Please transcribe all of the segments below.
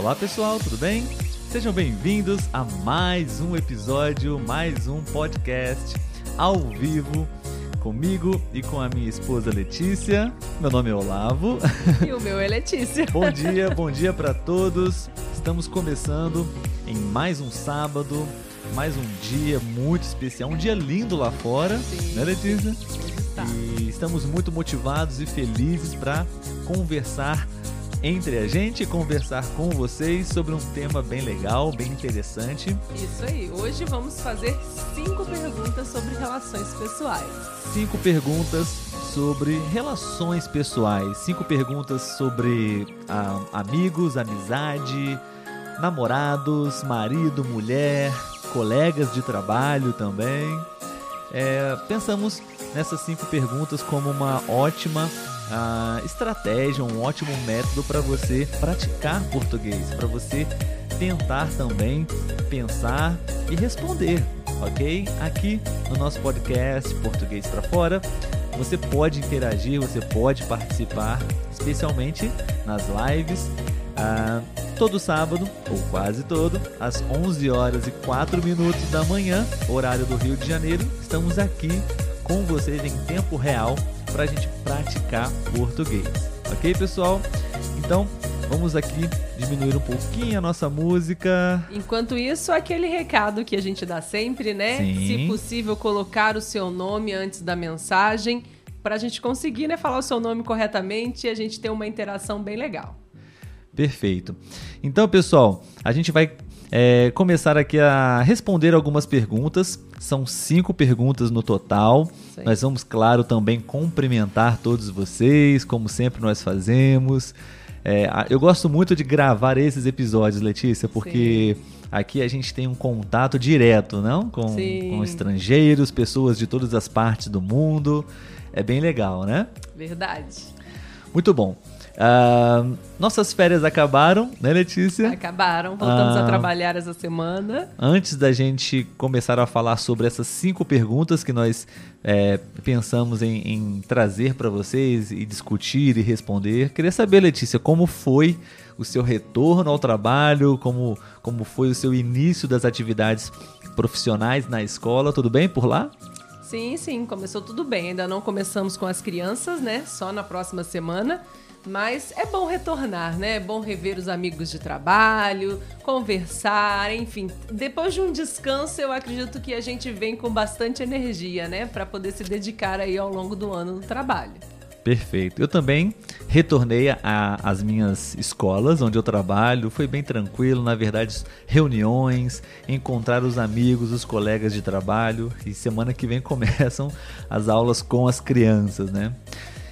Olá pessoal, tudo bem? Sejam bem-vindos a mais um episódio, mais um podcast ao vivo comigo e com a minha esposa Letícia. Meu nome é Olavo. E o meu é Letícia. bom dia, bom dia para todos. Estamos começando em mais um sábado, mais um dia muito especial, um dia lindo lá fora, Sim. né, Letícia? Tá. E estamos muito motivados e felizes para conversar entre a gente e conversar com vocês sobre um tema bem legal, bem interessante. Isso aí. Hoje vamos fazer cinco perguntas sobre relações pessoais. Cinco perguntas sobre relações pessoais, cinco perguntas sobre ah, amigos, amizade, namorados, marido, mulher, colegas de trabalho também. É, pensamos nessas cinco perguntas como uma ótima ah, estratégia, um ótimo método para você praticar português, para você tentar também pensar e responder, ok? Aqui no nosso podcast Português para Fora, você pode interagir, você pode participar, especialmente nas lives. ah, todo sábado, ou quase todo, às 11 horas e 4 minutos da manhã, horário do Rio de Janeiro, estamos aqui com vocês em tempo real para a gente praticar português. Ok, pessoal? Então, vamos aqui diminuir um pouquinho a nossa música. Enquanto isso, aquele recado que a gente dá sempre, né? Sim. Se possível, colocar o seu nome antes da mensagem para a gente conseguir, né, falar o seu nome corretamente e a gente ter uma interação bem legal. Perfeito. Então, pessoal, a gente vai é, começar aqui a responder algumas perguntas. São cinco perguntas no total. Isso aí. Nós vamos, claro, também cumprimentar todos vocês, como sempre nós fazemos. É, eu gosto muito de gravar esses episódios, Letícia, porque aqui a gente tem um contato direto, não? Com, Sim. com estrangeiros, pessoas de todas as partes do mundo. É bem legal, né? Verdade. Muito bom. Ah, nossas férias acabaram, né, Letícia? Acabaram. Voltamos Ah. a trabalhar essa semana. Antes da gente começar a falar sobre essas cinco perguntas que nós é, pensamos em, em trazer para vocês e discutir e responder, queria saber, Letícia, como foi o seu retorno ao trabalho, como, como foi o seu início das atividades profissionais na escola, tudo bem por lá? Sim, sim, começou tudo bem. Ainda não começamos com as crianças, né? Só na próxima semana. Mas é bom retornar, né? É bom rever os amigos de trabalho, conversar, enfim. Depois de um descanso, eu acredito que a gente vem com bastante energia, né? Para poder se dedicar aí ao longo do ano no trabalho. Perfeito. Eu também retornei às minhas escolas, onde eu trabalho. Foi bem tranquilo, na verdade, reuniões, encontrar os amigos, os colegas de trabalho. E semana que vem começam as aulas com as crianças, né?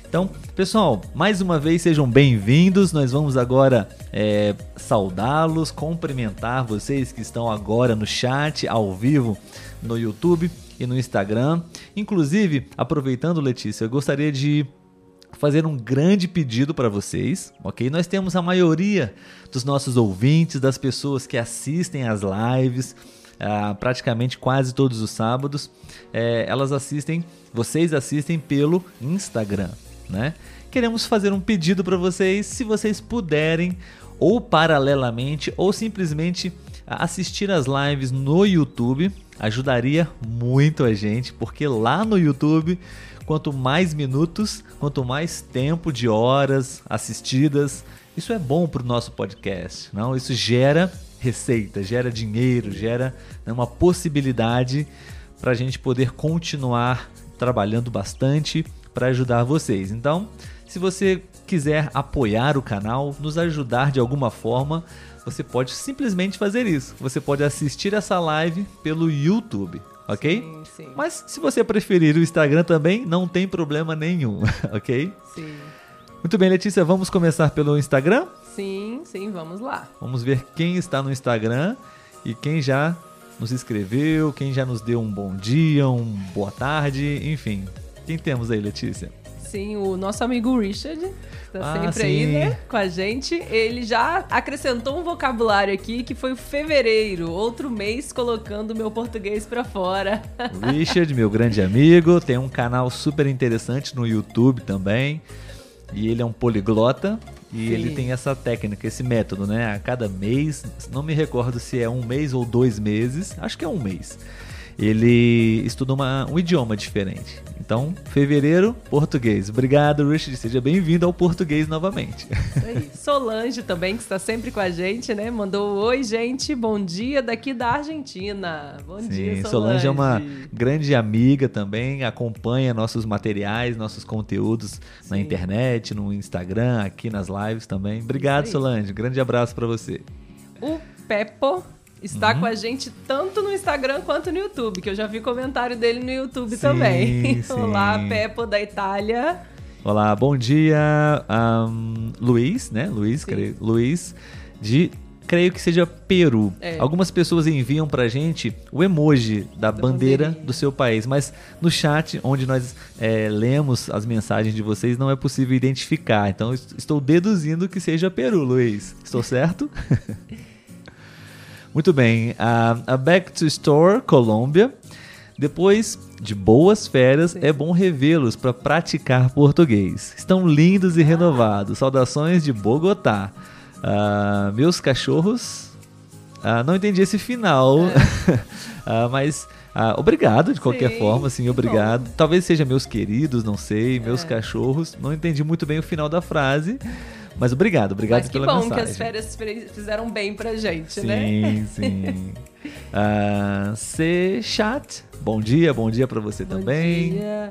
Então, pessoal, mais uma vez sejam bem-vindos. Nós vamos agora é, saudá-los, cumprimentar vocês que estão agora no chat, ao vivo, no YouTube e no Instagram. Inclusive, aproveitando, Letícia, eu gostaria de fazer um grande pedido para vocês, ok? Nós temos a maioria dos nossos ouvintes, das pessoas que assistem às lives, ah, praticamente quase todos os sábados, eh, elas assistem, vocês assistem pelo Instagram, né? Queremos fazer um pedido para vocês, se vocês puderem, ou paralelamente, ou simplesmente assistir as lives no YouTube, ajudaria muito a gente, porque lá no YouTube quanto mais minutos, quanto mais tempo de horas assistidas, isso é bom para o nosso podcast, não? Isso gera receita, gera dinheiro, gera né, uma possibilidade para a gente poder continuar trabalhando bastante para ajudar vocês. Então, se você quiser apoiar o canal, nos ajudar de alguma forma, você pode simplesmente fazer isso. Você pode assistir essa live pelo YouTube, ok? Sim, sim. Mas se você preferir o Instagram também, não tem problema nenhum, ok? Sim. Muito bem, Letícia, vamos começar pelo Instagram? Sim, sim, vamos lá. Vamos ver quem está no Instagram e quem já nos escreveu, quem já nos deu um bom dia, um boa tarde, enfim. Quem temos aí, Letícia? Sim, o nosso amigo Richard tá Ah, sempre sim. aí, né, com a gente. Ele já acrescentou um vocabulário aqui que foi o fevereiro, outro mês colocando o meu português pra fora. Richard, meu grande amigo, tem um canal super interessante no YouTube também. E ele é um poliglota. E Sim. ele tem essa técnica, esse método, né? A cada mês, não me recordo se é um mês ou dois meses, acho que é um mês. Ele estuda uma, um idioma diferente. Então, fevereiro, português. Obrigado, Rush. Seja bem-vindo ao português novamente. Isso aí. Solange também, que está sempre com a gente, né? Mandou oi, gente. Bom dia daqui da Argentina. Bom dia, Sim, Solange. Solange é uma grande amiga também, acompanha nossos materiais, nossos conteúdos na Sim. internet, no Instagram, aqui nas lives também. Obrigado. Solange. Grande abraço para você. O Peppo está Uhum. com a gente tanto no Instagram quanto no YouTube, que eu já vi comentário dele no YouTube também. sim. Olá, Peppo da Itália. Olá, bom dia, ahn, Luiz, né? Luiz, Sim. creio, Luiz, de creio que seja Peru. É. Algumas pessoas enviam pra gente o emoji da, Da bandeira bandeirinha. do seu país, mas no chat, onde nós é, lemos as mensagens de vocês, não é possível identificar. Então, estou deduzindo que seja Peru, Luiz. Estou certo? Muito bem. A, a Back to Store, Colômbia. Depois de boas férias, Sim. é bom revê-los para praticar português. Estão lindos e renovados. Saudações de Bogotá. Ah, meus cachorros. ah, não entendi esse final, Ah, mas ah, obrigado de qualquer Sim, forma, sim, que obrigado. bom. Talvez seja meus queridos, não sei, meus É. cachorros. Não entendi muito bem o final da frase, mas obrigado, obrigado Mas que pela bom mensagem. que as férias fizeram bem pra gente, Sim, né? sim. Ah, C Chat, bom dia, bom dia pra você Bom também. dia.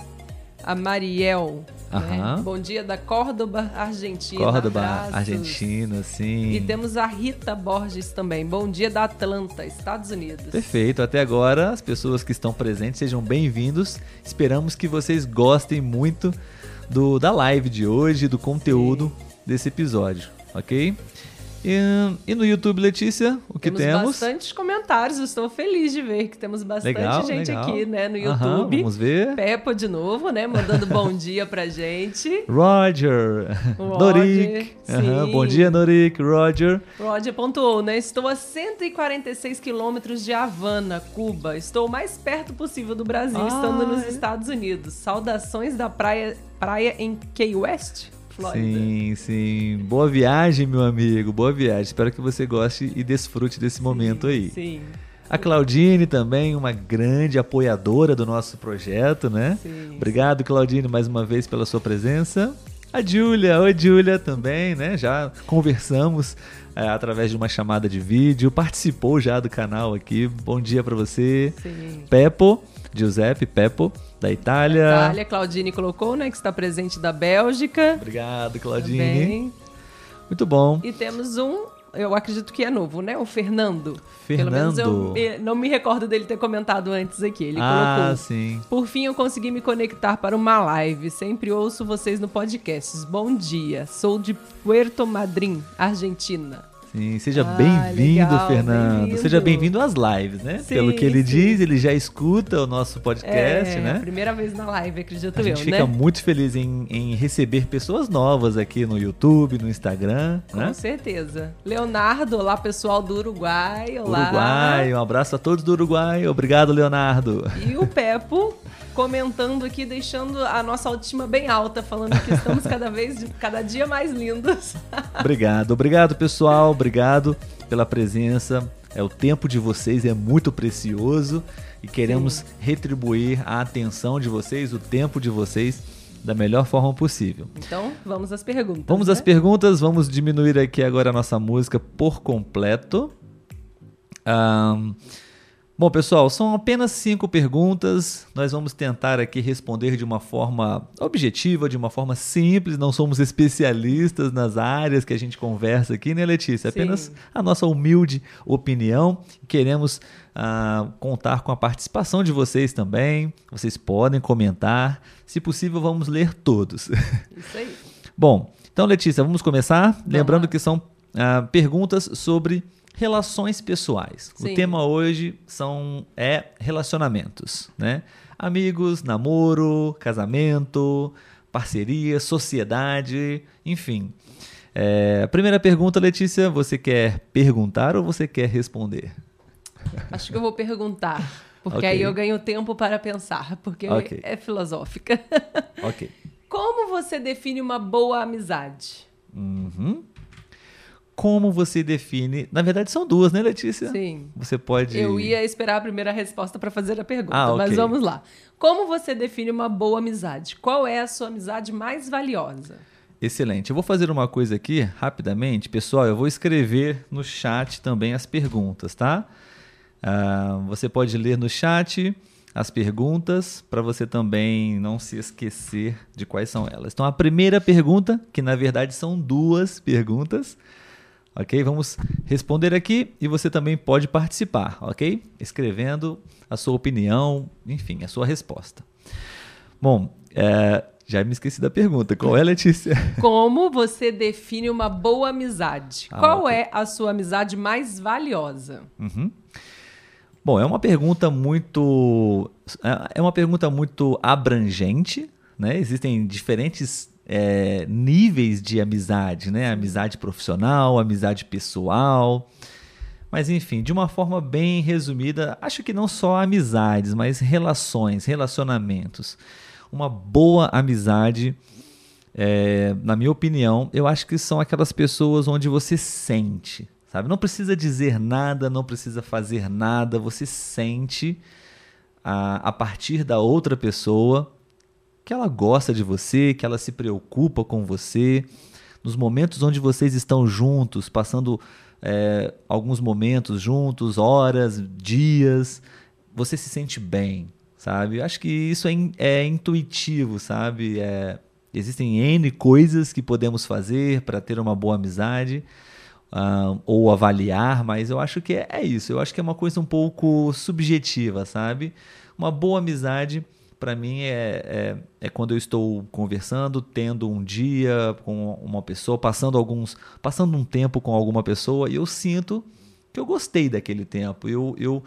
A Mariel. né? Bom dia da Córdoba, Argentina. Córdoba, Abraços. Argentina, sim. E temos a Rita Borges também. Bom dia da Atlanta, Estados Unidos. Perfeito, até agora as pessoas que estão presentes sejam bem-vindos. Esperamos que vocês gostem muito do, da live de hoje, do conteúdo desse episódio, ok? E, e no YouTube, Letícia, o que temos, temos? bastantes comentários. Estou feliz de ver que temos bastante Legal, gente legal. aqui, né, no Aham, YouTube. vamos ver. Peppa de novo, né? Mandando bom dia pra gente. Roger, Roger, Norik, Aham, bom dia Norik, Roger. Roger pontuou, né? Estou a 146 quilômetros de Havana, Cuba. Estou o mais perto possível do Brasil, estando nos Estados Unidos. Saudações da praia, praia em Key West, Flórida. Sim, sim. Boa viagem, meu amigo. Boa viagem. Espero que você goste e desfrute desse momento aí. Sim, A Claudine também, uma grande apoiadora do nosso projeto, né? sim. Obrigado, Claudine, mais uma vez pela sua presença. A Júlia, oi Júlia também, né? Já conversamos é, através de uma chamada de vídeo, participou já do canal aqui. Bom dia pra você. Sim. Peppo, Giuseppe Peppo, da Itália. Itália, Claudine colocou, né? Que está presente da Bélgica. Obrigado, Claudine. Também. Muito bom. E temos um, eu acredito que é novo, né? O Fernando. Pelo menos eu Fernando. não me recordo dele ter comentado antes aqui. Ele ah, colocou. sim. Por fim, eu consegui me conectar para uma live. Sempre ouço vocês no podcast. Bom dia. Sou de Puerto Madryn, Argentina. Sim, seja Ah, bem-vindo, Fernando. bem-vindo. Seja bem-vindo às lives, né? Sim, Pelo que ele sim. diz, ele já escuta o nosso podcast, é, né? a primeira vez na live, acredito A eu, gente fica né? muito feliz em, em receber pessoas novas aqui no YouTube, no Instagram, Com né? certeza. Leonardo, olá pessoal do Uruguai. Olá. Uruguai, um abraço a todos do Uruguai. Obrigado, Leonardo. E o Pepo comentando aqui, deixando a nossa autoestima bem alta, falando que estamos cada vez, cada dia mais lindos. Obrigado, obrigado, pessoal. Obrigado pela presença. É o tempo de vocês é muito precioso e queremos retribuir a atenção de vocês, o tempo de vocês da melhor forma possível. Então, vamos às perguntas. Vamos né? às perguntas, vamos diminuir aqui agora a nossa música por completo. Ahn, bom, pessoal, são apenas cinco perguntas. Nós vamos tentar aqui responder de uma forma objetiva, de uma forma simples. Não somos especialistas nas áreas que a gente conversa aqui, né, Letícia? Sim. Apenas a nossa humilde opinião. Queremos ah, contar com a participação de vocês também. Vocês podem comentar. Se possível, vamos ler todos. Isso aí. Bom, então, Letícia, vamos começar. Lembrando lá. que são ah, perguntas sobre relações pessoais. Sim. O tema hoje são é relacionamentos, né? Amigos, namoro, casamento, parceria, sociedade, enfim. É, a primeira pergunta, Letícia, você quer perguntar ou você quer responder? Acho que eu vou perguntar. Porque Ok. aí eu ganho tempo para pensar, porque Ok. é filosófica. Ok. Como você define uma boa amizade? Uhum. Como você define. Na verdade, são duas, né, Letícia? Sim. Você pode. Eu ia esperar a primeira resposta para fazer a pergunta, Ah, ok. mas vamos lá. Como você define uma boa amizade? Qual é a sua amizade mais valiosa? Excelente. Eu vou fazer uma coisa aqui rapidamente. Pessoal, eu vou escrever no chat também as perguntas, tá? Ah, você pode ler no chat as perguntas para você também não se esquecer de quais são elas. Então, a primeira pergunta, que na verdade são duas perguntas, ok? Vamos responder aqui e você também pode participar, ok? Escrevendo a sua opinião, enfim, a sua resposta. Bom, é, já me esqueci da pergunta. Qual é, Letícia? Como você define uma boa amizade? Ah, Qual ok. é a sua amizade mais valiosa? Uhum. Bom, é uma pergunta muito é uma pergunta muito abrangente, né? Existem diferentes é, níveis de amizade, né? Amizade profissional, amizade pessoal. Mas enfim, de uma forma bem resumida, acho que não só amizades, mas relações, relacionamentos. Uma boa amizade, é, na minha opinião, eu acho que são aquelas pessoas onde você sente, sabe? Não precisa dizer nada, não precisa fazer nada, você sente a, a partir da outra pessoa que ela gosta de você, que ela se preocupa com você. Nos momentos onde vocês estão juntos, passando é, alguns momentos juntos, horas, dias, você se sente bem, sabe? Eu acho que isso é, in- é intuitivo, sabe? É, existem N coisas que podemos fazer para ter uma boa amizade ah, ou avaliar, mas eu acho que é, é isso. Eu acho que é uma coisa um pouco subjetiva, sabe? Uma boa amizade, para mim, é, é, é quando eu estou conversando, tendo um dia com uma pessoa, passando alguns, passando um tempo com alguma pessoa e eu sinto que eu gostei daquele tempo. Eu, eu,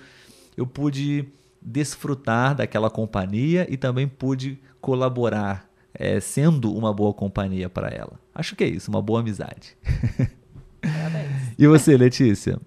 eu pude desfrutar daquela companhia e também pude colaborar, é, sendo uma boa companhia para ela. Acho que é isso, uma boa amizade. Parabéns. E você, Letícia?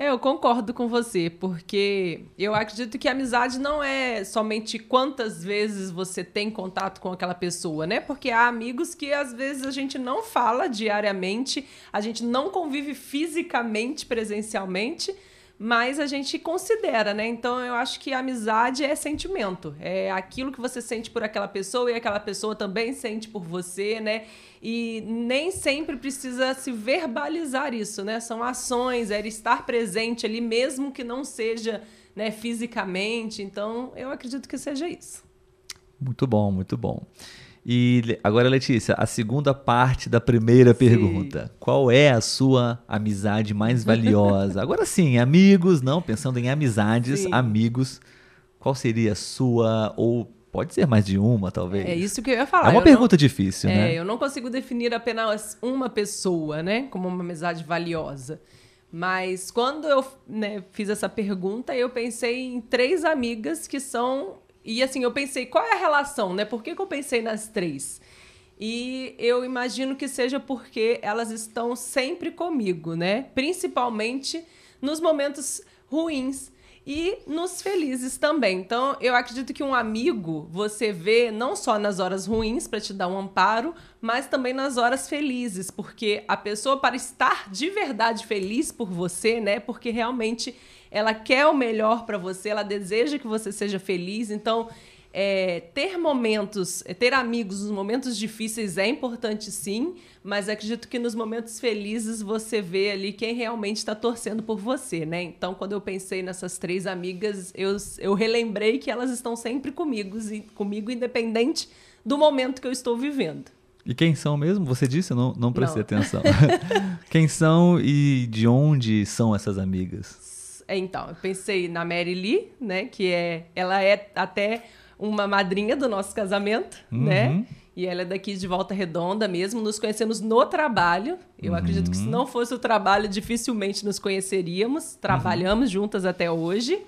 É, eu concordo com você, porque eu acredito que amizade não é somente quantas vezes você tem contato com aquela pessoa, né? Porque há amigos que às vezes a gente não fala diariamente, a gente não convive fisicamente, presencialmente, mas a gente considera, né? Então eu acho que amizade é sentimento, é aquilo que você sente por aquela pessoa e aquela pessoa também sente por você, né? E nem sempre precisa se verbalizar isso, né? São ações, é estar presente ali, mesmo que não seja né, fisicamente. Então, eu acredito que seja isso. Muito bom, muito bom. E agora, Letícia, a segunda parte da primeira pergunta. Qual é a sua amizade mais valiosa? Agora sim, amigos, não, pensando em amizades, Sim. amigos. Qual seria a sua, ou pode ser mais de uma, talvez? É isso que eu ia falar. É uma Eu pergunta difícil, não, né? É, eu não consigo definir apenas uma pessoa, né, como uma amizade valiosa. Mas quando eu né, fiz essa pergunta, eu pensei em três amigas que são. E assim, eu pensei, qual é a relação, né? Por que, que eu pensei nas três? E eu imagino que seja porque elas estão sempre comigo, né? Principalmente nos momentos ruins e nos felizes também. Então, eu acredito que um amigo você vê não só nas horas ruins para te dar um amparo, mas também nas horas felizes, porque a pessoa para estar de verdade feliz por você, né? Porque realmente ela quer o melhor para você, ela deseja que você seja feliz. Então, é, ter momentos, é, ter amigos nos momentos difíceis é importante sim, mas acredito que nos momentos felizes você vê ali quem realmente está torcendo por você, né? Então, quando eu pensei nessas três amigas, eu, eu relembrei que elas estão sempre comigo, comigo, independente do momento que eu estou vivendo. E quem são mesmo? Você disse? Não, não prestei Não. atenção. quem são e de onde são essas amigas? É, Então, eu pensei na Mary Lee, né? Que é, ela é até uma madrinha do nosso casamento, Uhum. né? E ela é daqui de Volta Redonda mesmo. Nos conhecemos no trabalho. Eu acredito que se não fosse o trabalho, dificilmente nos conheceríamos. Trabalhamos juntas até hoje.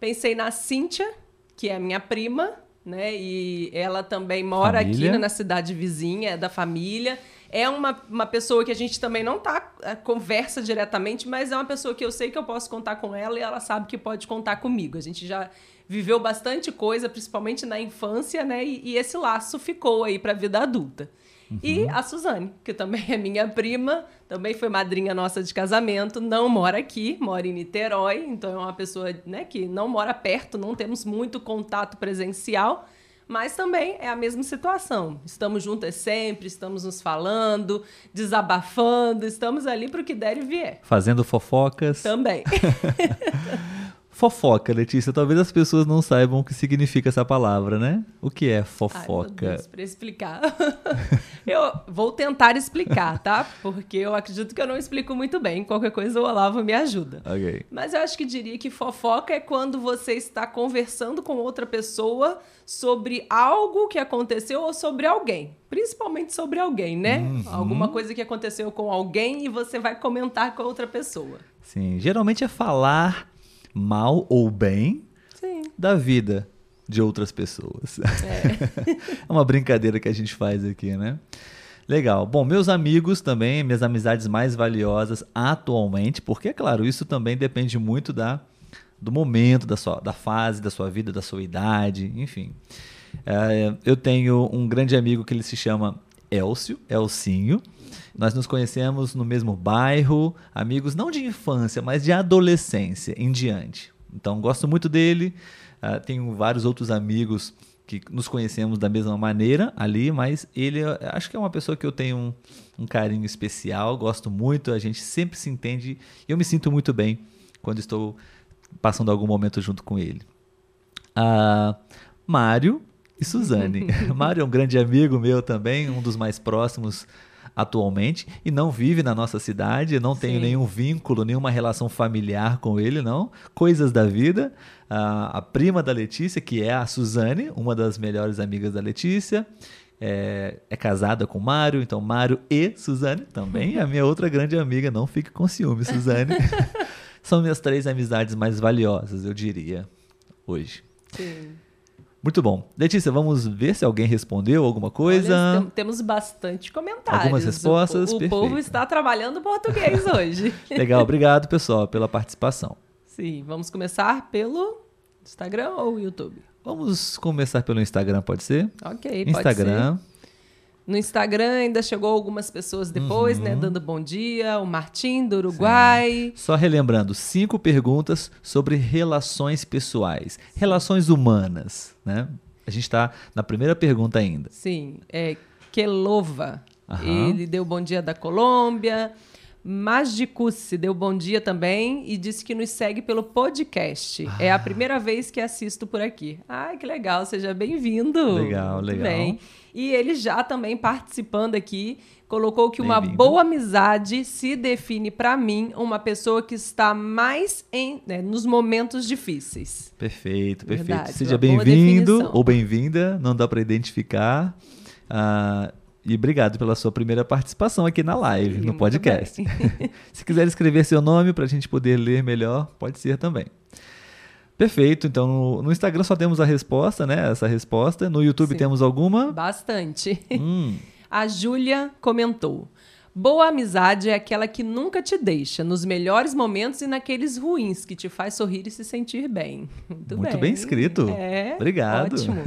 Pensei na Cíntia, que é a minha prima, né? E ela também mora Família. aqui na cidade vizinha, é da família. É uma, uma pessoa que a gente também não tá eh, conversa diretamente, mas é uma pessoa que eu sei que eu posso contar com ela e ela sabe que pode contar comigo. A gente já viveu bastante coisa, principalmente na infância, né? E, e esse laço ficou aí para a vida adulta. Uhum. E a Suzane, que também é minha prima, também foi madrinha nossa de casamento, não mora aqui, mora em Niterói, então é uma pessoa né, que não mora perto, não temos muito contato presencial, mas também é a mesma situação. Estamos juntas sempre, estamos nos falando, desabafando, estamos ali para o que der e vier. Fazendo fofocas. Também. Fofoca, Letícia. Talvez as pessoas não saibam o que significa essa palavra, né? O que é fofoca? Para explicar. eu vou tentar explicar, tá? Porque eu acredito que eu não explico muito bem. Qualquer coisa o Olavo me ajuda. Ok. Mas eu acho que diria que fofoca é quando você está conversando com outra pessoa sobre algo que aconteceu ou sobre alguém. Principalmente sobre alguém, né? Uhum. Alguma coisa que aconteceu com alguém e você vai comentar com outra pessoa. Sim, geralmente é falar mal ou bem Sim. da vida de outras pessoas. É. é uma brincadeira que a gente faz aqui, né? Legal. Bom, meus amigos também, minhas amizades mais valiosas atualmente, porque, é claro, isso também depende muito da, do momento, da, sua, da fase da sua vida, da sua idade, enfim. É, eu tenho um grande amigo que ele se chama Elcio, Elcinho. Nós nos conhecemos no mesmo bairro, amigos não de infância, mas de adolescência em diante. Então, gosto muito dele. Uh, tenho vários outros amigos que nos conhecemos da mesma maneira ali, mas ele acho que é uma pessoa que eu tenho um, um carinho especial, gosto muito, a gente sempre se entende e eu me sinto muito bem quando estou passando algum momento junto com ele. Uh, Mário e Suzane. Mário é um grande amigo meu também, um dos mais próximos atualmente e não vive na nossa cidade, não tenho Sim. nenhum vínculo, nenhuma relação familiar com ele, não. Coisas da vida. a prima da Letícia, que é a Suzane, uma das melhores amigas da Letícia. É, é, casada com Mário, então Mário e Suzane também é a minha outra grande amiga. Não fique com ciúme, Suzane. São minhas três amizades mais valiosas, eu diria, hoje. Sim. Muito bom. Letícia, vamos ver se alguém respondeu alguma coisa. Olha, temos bastante comentários. Algumas respostas. O, o povo está trabalhando português hoje. Legal, obrigado, pessoal, pela participação. Sim, vamos começar pelo Instagram ou YouTube? Vamos começar pelo Instagram, pode ser? Ok, Instagram. pode Instagram. No Instagram ainda chegou algumas pessoas depois, né, uhum. né? Dando bom dia. O Martim, do Uruguai. Sim. Só relembrando, cinco perguntas sobre relações pessoais. Relações humanas, né? A gente está na primeira pergunta ainda. Sim. É Kelova. Uhum. Ele deu bom dia da Colômbia. Magicucci deu bom dia também e disse que nos segue pelo podcast. Ah. É a primeira vez que assisto por aqui. Ai, que legal, seja bem-vindo. Legal, legal. Bem. E ele já também participando aqui, colocou que uma boa amizade se define para mim uma pessoa que está mais em né, nos momentos difíceis. Perfeito, perfeito. Verdade, seja bem-vindo ou bem-vinda, não dá para identificar. Uh, e obrigado pela sua primeira participação aqui na live, Sim, no podcast. Se quiser escrever seu nome para a gente poder ler melhor, pode ser também. Perfeito, então no, no, Instagram só temos a resposta, né? Essa resposta. No YouTube Sim. temos alguma? Bastante. Hum. A Júlia comentou. Boa amizade é aquela que nunca te deixa, nos melhores momentos e naqueles ruins, que te faz sorrir e se sentir bem. Muito, Muito bem. bem escrito. É, Obrigado. Ótimo.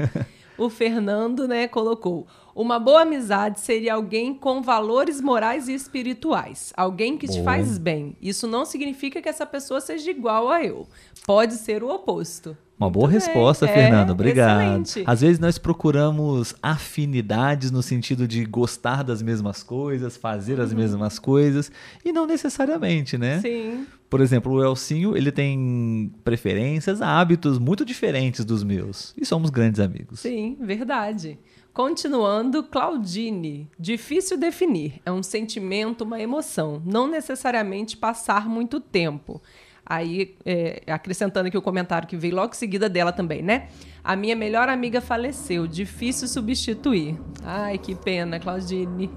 o Fernando, né, colocou: uma boa amizade seria alguém com valores morais e espirituais, alguém que te faz bem. Isso não significa que essa pessoa seja igual a eu. Pode ser o oposto. Uma Muito boa bem. resposta, é, Fernando. Obrigado. Excelente. Às vezes nós procuramos afinidades no sentido de gostar das mesmas coisas, fazer as uhum. mesmas coisas, e não necessariamente, né? Sim. Por exemplo, o Elcinho, ele tem preferências, hábitos muito diferentes dos meus. E somos grandes amigos. Sim, verdade. Continuando, Claudine. Difícil definir. É um sentimento, uma emoção. Não necessariamente passar muito tempo. Aí, é, acrescentando aqui o comentário que veio logo em seguida dela também, né? A minha melhor amiga faleceu. Difícil substituir. Ai, que pena, Claudine.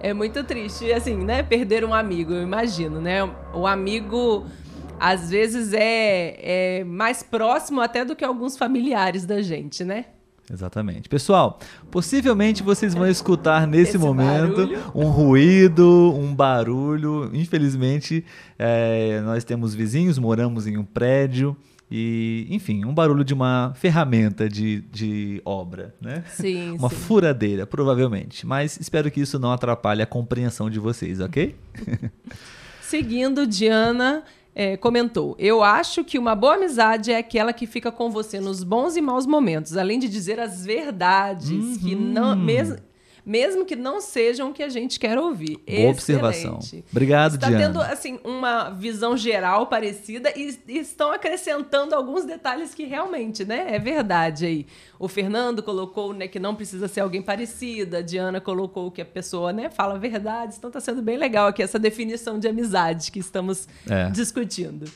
É muito triste, assim, né? Perder um amigo, eu imagino, né? O amigo às vezes é, é mais próximo até do que alguns familiares da gente, né? Exatamente. Pessoal, possivelmente vocês vão escutar nesse Esse momento barulho. um ruído, um barulho. Infelizmente, é, nós temos vizinhos, moramos em um prédio E, enfim, um barulho de uma ferramenta de, de obra, né? Sim, uma sim. furadeira, provavelmente. Mas espero que isso não atrapalhe a compreensão de vocês, ok? Seguindo, Diana é, comentou: Eu acho que uma boa amizade é aquela que fica com você nos bons e maus momentos, além de dizer as verdades, que não. Mesmo, mesmo que não sejam o que a gente quer ouvir. Boa Excelente. observação. Obrigado, Está Diana. tendo assim uma visão geral parecida e, e estão acrescentando alguns detalhes que realmente, né, é verdade aí. O Fernando colocou, né, que não precisa ser alguém parecido, a Diana colocou que a pessoa, né, fala verdades. Então está sendo bem legal aqui essa definição de amizade que estamos É. discutindo.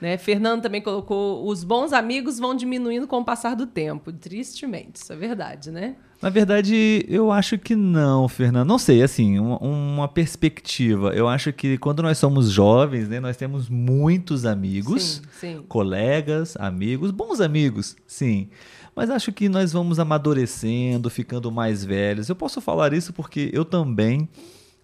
Né? Fernando também colocou: os bons amigos vão diminuindo com o passar do tempo. Tristemente, isso é verdade, né? Na verdade, eu acho que não, Fernando. Não sei, assim, uma, uma perspectiva. Eu acho que quando nós somos jovens, né, nós temos muitos amigos, Sim, sim. colegas, amigos, bons amigos, sim. Mas acho que nós vamos amadurecendo, ficando mais velhos. Eu posso falar isso porque eu também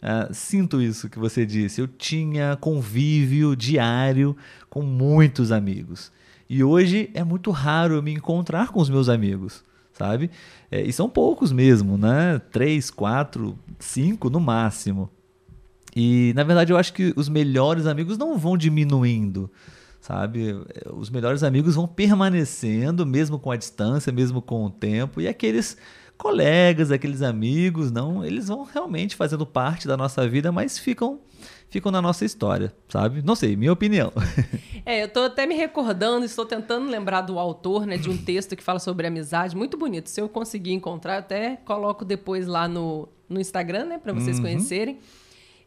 ah, sinto isso que você disse. Eu tinha convívio diário com muitos amigos. E hoje é muito raro eu me encontrar com os meus amigos, sabe? É, e são poucos mesmo, né? Três, quatro, cinco no máximo. E na verdade eu acho que os melhores amigos não vão diminuindo, sabe? Os melhores amigos vão permanecendo, mesmo com a distância, mesmo com o tempo, e aqueles colegas, aqueles amigos, não, eles vão realmente fazendo parte da nossa vida, mas ficam ficam na nossa história, sabe? Não sei, minha opinião. É, eu tô até me recordando, estou tentando lembrar do autor, né, de um texto que fala sobre amizade, muito bonito. Se eu conseguir encontrar, até coloco depois lá no, no Instagram, né, para vocês conhecerem.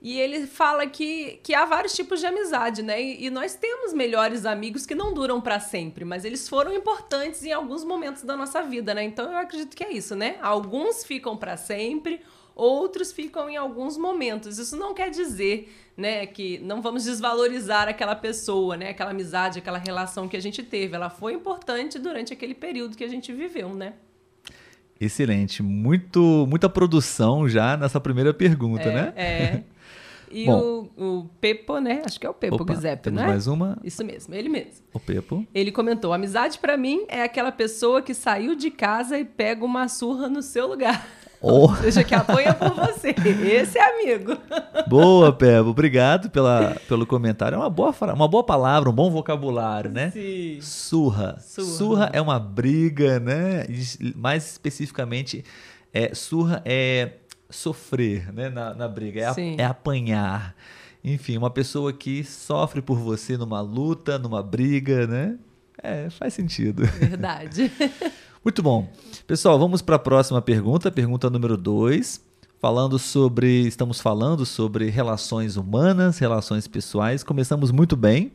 E ele fala que, que há vários tipos de amizade, né? E, e nós temos melhores amigos que não duram para sempre, mas eles foram importantes em alguns momentos da nossa vida, né? Então eu acredito que é isso, né? Alguns ficam para sempre, outros ficam em alguns momentos. Isso não quer dizer, né, que não vamos desvalorizar aquela pessoa, né, aquela amizade, aquela relação que a gente teve. Ela foi importante durante aquele período que a gente viveu, né? Excelente, muito muita produção já nessa primeira pergunta, é, né? É. E Bom. o, o Pepo, né? Acho que é o Pepo Opa, Giuseppe, temos não é? mais uma. Isso mesmo, ele mesmo. O Pepo. Ele comentou: amizade pra mim é aquela pessoa que saiu de casa e pega uma surra no seu lugar. Oh. Seja, que apanha por você. Esse é amigo. Boa, Pebo. Obrigado pela, pelo comentário. É uma boa, uma boa palavra, um bom vocabulário, né? Sim. Surra. Surra. Surra é uma briga, né? Mais especificamente, é, surra é sofrer né? na, na briga, é, a- é apanhar. Enfim, uma pessoa que sofre por você numa luta, numa briga, né? É, faz sentido. Verdade. Muito bom. Pessoal, vamos para a próxima pergunta, pergunta número 2. Falando sobre. Estamos falando sobre relações humanas, relações pessoais. Começamos muito bem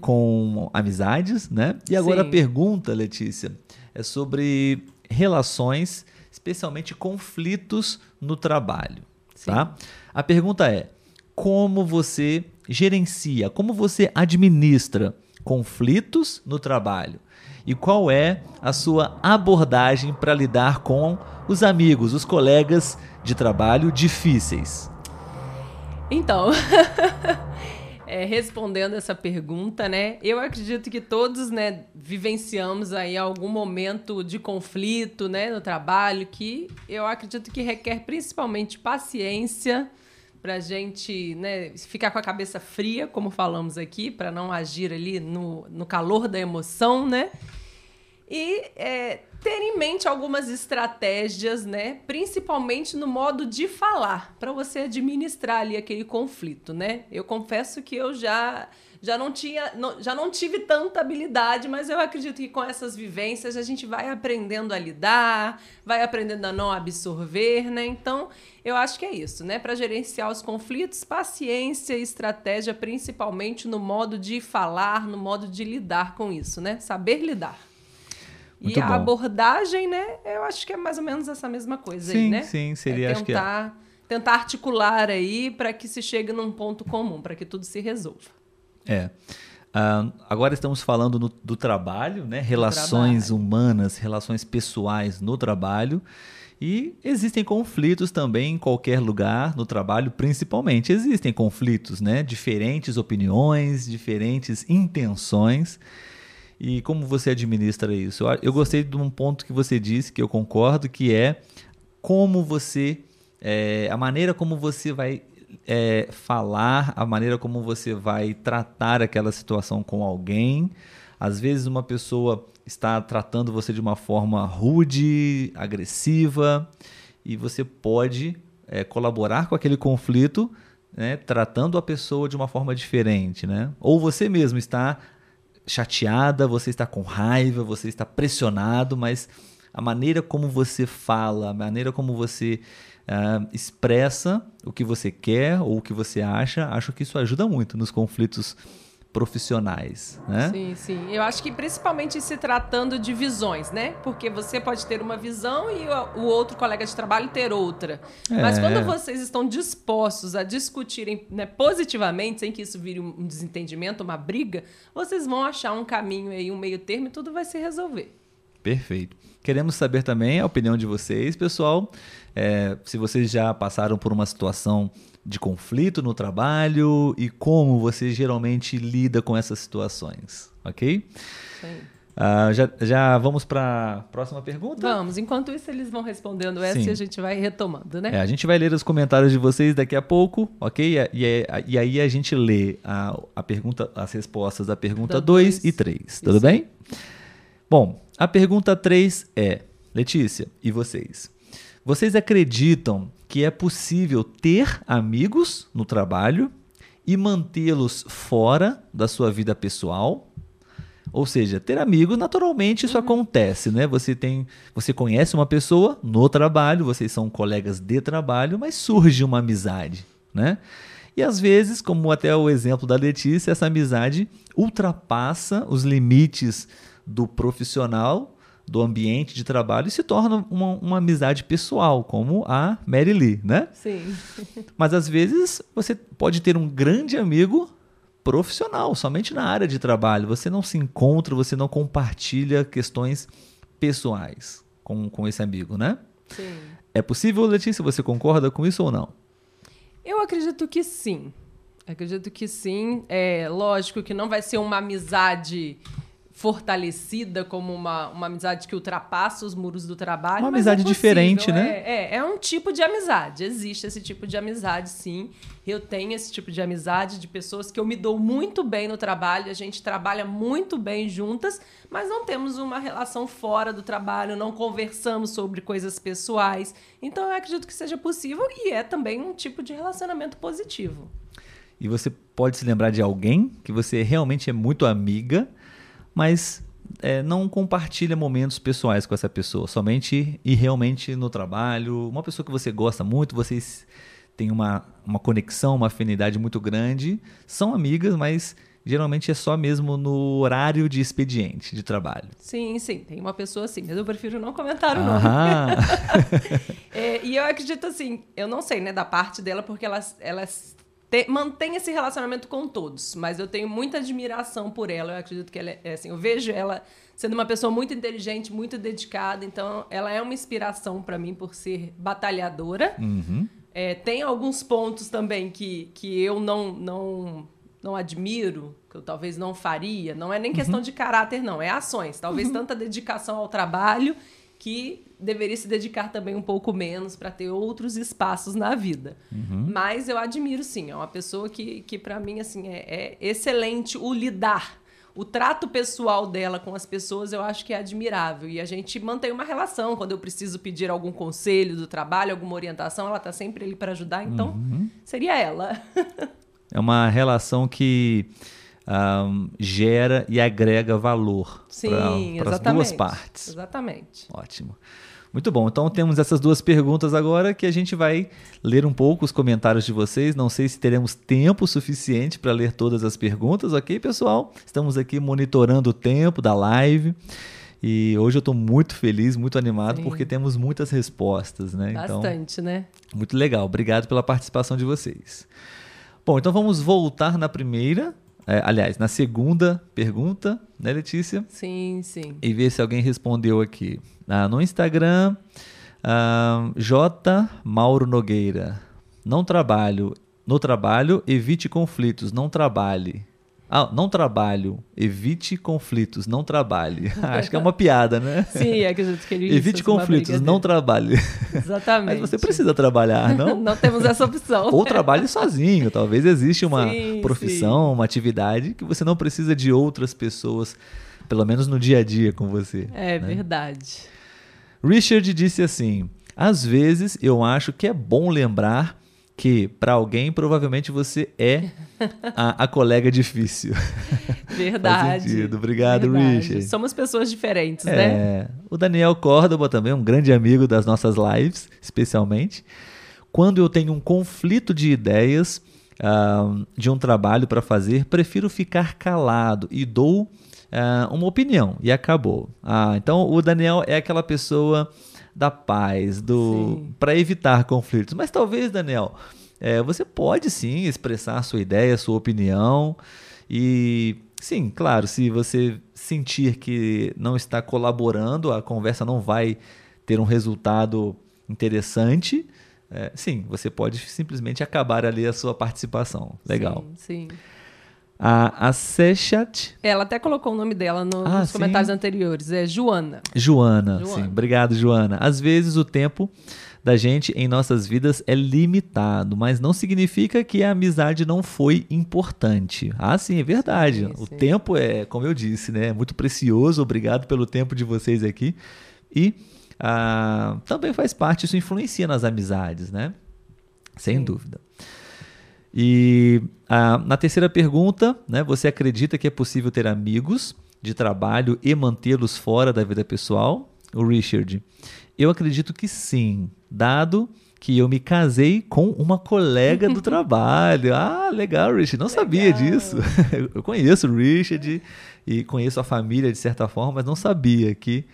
com amizades, né? E agora Sim. a pergunta, Letícia, é sobre relações, especialmente conflitos no trabalho. Sim. Tá? A pergunta é: como você gerencia, como você administra conflitos no trabalho? E qual é a sua abordagem para lidar com os amigos, os colegas de trabalho difíceis? Então, é, respondendo essa pergunta, né? Eu acredito que todos, né, vivenciamos aí algum momento de conflito, né, no trabalho, que eu acredito que requer principalmente paciência para gente, né, ficar com a cabeça fria, como falamos aqui, para não agir ali no, no calor da emoção, né? E é, ter em mente algumas estratégias, né? Principalmente no modo de falar, para você administrar ali aquele conflito, né? Eu confesso que eu já já não tinha, não- já não tive tanta habilidade, mas eu acredito que com essas vivências a gente vai aprendendo a lidar, vai aprendendo a não absorver, né? Então, eu acho que é isso, né? Para gerenciar os conflitos, paciência e estratégia, principalmente no modo de falar, no modo de lidar com isso, né? Saber lidar. Muito e a bom. abordagem, né? Eu acho que é mais ou menos essa mesma coisa aí, Sim, né? sim, seria, é acho que é. tentar, tentar articular aí para que se chegue num ponto comum, para que tudo se resolva. É. Ah, agora estamos falando no- do trabalho, né? Relações trabalho. humanas, relações pessoais no trabalho. E existem conflitos também em qualquer lugar, no trabalho principalmente. Existem conflitos, né? Diferentes opiniões, diferentes intenções. E como você administra isso? Eu, eu gostei de um ponto que você disse, que eu concordo, que é como você. É, a maneira como você vai é, falar, a maneira como você vai tratar aquela situação com alguém. Às vezes, uma pessoa está tratando você de uma forma rude, agressiva, e você pode é, colaborar com aquele conflito, né, tratando a pessoa de uma forma diferente. Né? Ou você mesmo está chateada, você está com raiva, você está pressionado, mas a maneira como você fala, a maneira como você uh, expressa o que você quer ou o que você acha, acho que isso ajuda muito nos conflitos profissionais, né? Sim, sim. Eu acho que principalmente se tratando de visões, né? Porque você pode ter uma visão e o outro colega de trabalho ter outra. É. Mas quando vocês estão dispostos a discutirem né, positivamente, sem que isso vire um desentendimento, uma briga, vocês vão achar um caminho aí, um meio termo e tudo vai se resolver. Perfeito. Queremos saber também a opinião de vocês, pessoal. É, se vocês já passaram por uma situação de conflito no trabalho e como você geralmente lida com essas situações, ok? Sim. Uh, já, já vamos para a próxima pergunta? Vamos. Enquanto isso, eles vão respondendo essa Sim. e a gente vai retomando, né? É, a gente vai ler os comentários de vocês daqui a pouco, ok? E, e, e aí a gente lê a, a pergunta, as respostas da pergunta 2 e 3. Tudo bem? Bom, a pergunta 3 é: Letícia, e vocês? Vocês acreditam que é possível ter amigos no trabalho e mantê-los fora da sua vida pessoal? Ou seja, ter amigos, naturalmente isso uhum. acontece, né? Você tem, você conhece uma pessoa no trabalho, vocês são colegas de trabalho, mas surge uma amizade, né? E às vezes, como até o exemplo da Letícia, essa amizade ultrapassa os limites do profissional do ambiente de trabalho e se torna uma, uma amizade pessoal, como a Mary Lee, né? Sim. Mas às vezes você pode ter um grande amigo profissional, somente na área de trabalho. Você não se encontra, você não compartilha questões pessoais com, com esse amigo, né? Sim. É possível, Letícia, você concorda com isso ou não? Eu acredito que sim. Acredito que sim. É lógico que não vai ser uma amizade fortalecida como uma, uma amizade que ultrapassa os muros do trabalho. Uma amizade é diferente, né? É, é, é, um tipo de amizade. Existe esse tipo de amizade, sim. Eu tenho esse tipo de amizade de pessoas que eu me dou muito bem no trabalho, a gente trabalha muito bem juntas, mas não temos uma relação fora do trabalho, não conversamos sobre coisas pessoais. Então eu acredito que seja possível e é também um tipo de relacionamento positivo. E você pode se lembrar de alguém que você realmente é muito amiga mas é, não compartilha momentos pessoais com essa pessoa, somente e realmente no trabalho. Uma pessoa que você gosta muito, vocês têm uma, uma conexão, uma afinidade muito grande, são amigas, mas geralmente é só mesmo no horário de expediente de trabalho. Sim, sim, tem uma pessoa assim, mas eu prefiro não comentar o nome. é, e eu acredito assim, eu não sei, né, da parte dela, porque ela, ela te, mantém esse relacionamento com todos, mas eu tenho muita admiração por ela. Eu acredito que ela é, assim, eu vejo ela sendo uma pessoa muito inteligente, muito dedicada, então ela é uma inspiração para mim por ser batalhadora. Uhum. É, tem alguns pontos também que, que eu não, não, não admiro, que eu talvez não faria. Não é nem questão uhum. de caráter, não, é ações. Talvez uhum. tanta dedicação ao trabalho que deveria se dedicar também um pouco menos para ter outros espaços na vida. Uhum. Mas eu admiro sim, é uma pessoa que, que para mim assim é, é, excelente o lidar. O trato pessoal dela com as pessoas eu acho que é admirável. E a gente mantém uma relação. Quando eu preciso pedir algum conselho do trabalho, alguma orientação, ela está sempre ali para ajudar. Então, uhum. seria ela. é uma relação que um, gera e agrega valor para as duas partes. Exatamente. Ótimo. Muito bom. Então temos essas duas perguntas agora que a gente vai ler um pouco os comentários de vocês. Não sei se teremos tempo suficiente para ler todas as perguntas, ok, pessoal? Estamos aqui monitorando o tempo da live. E hoje eu estou muito feliz, muito animado, Sim. porque temos muitas respostas, né? Então, Bastante, então, né? Muito legal. Obrigado pela participação de vocês. Bom, então vamos voltar na primeira é, aliás, na segunda pergunta, né, Letícia? Sim, sim. E ver se alguém respondeu aqui. Ah, no Instagram, ah, J. Mauro Nogueira. Não trabalho. No trabalho, evite conflitos, não trabalhe. Ah, não trabalho. Evite conflitos, não trabalhe. Acho que é uma piada, né? Sim, é que queria Evite conflitos, não trabalhe. Exatamente. Mas você precisa trabalhar, não? não temos essa opção. Ou trabalhe sozinho. Talvez exista uma sim, profissão, sim. uma atividade que você não precisa de outras pessoas, pelo menos no dia a dia com você. É né? verdade. Richard disse assim: às vezes eu acho que é bom lembrar que para alguém provavelmente você é a, a colega difícil. Verdade. Obrigado, Verdade. Richard. Somos pessoas diferentes, é, né? O Daniel Córdoba também, um grande amigo das nossas lives, especialmente. Quando eu tenho um conflito de ideias uh, de um trabalho para fazer, prefiro ficar calado e dou uh, uma opinião e acabou. Ah, então o Daniel é aquela pessoa da paz, do para evitar conflitos. Mas talvez, Daniel, é, você pode sim expressar a sua ideia, sua opinião. E sim, claro, se você sentir que não está colaborando, a conversa não vai ter um resultado interessante, é, sim, você pode simplesmente acabar ali a sua participação. Legal. Sim, sim. A, a Sechat. Ela até colocou o nome dela no, ah, nos sim? comentários anteriores. É Joana. Joana, Joana, sim. Obrigado, Joana. Às vezes o tempo da gente em nossas vidas é limitado, mas não significa que a amizade não foi importante. Ah, sim, é verdade. Sim, o sim. tempo é, como eu disse, né, é muito precioso. Obrigado pelo tempo de vocês aqui. E ah, também faz parte, isso influencia nas amizades, né? Sem sim. dúvida. E ah, na terceira pergunta, né, você acredita que é possível ter amigos de trabalho e mantê-los fora da vida pessoal? O Richard, eu acredito que sim, dado que eu me casei com uma colega do trabalho. Ah, legal, Richard. Não legal. sabia disso. Eu conheço o Richard e conheço a família de certa forma, mas não sabia que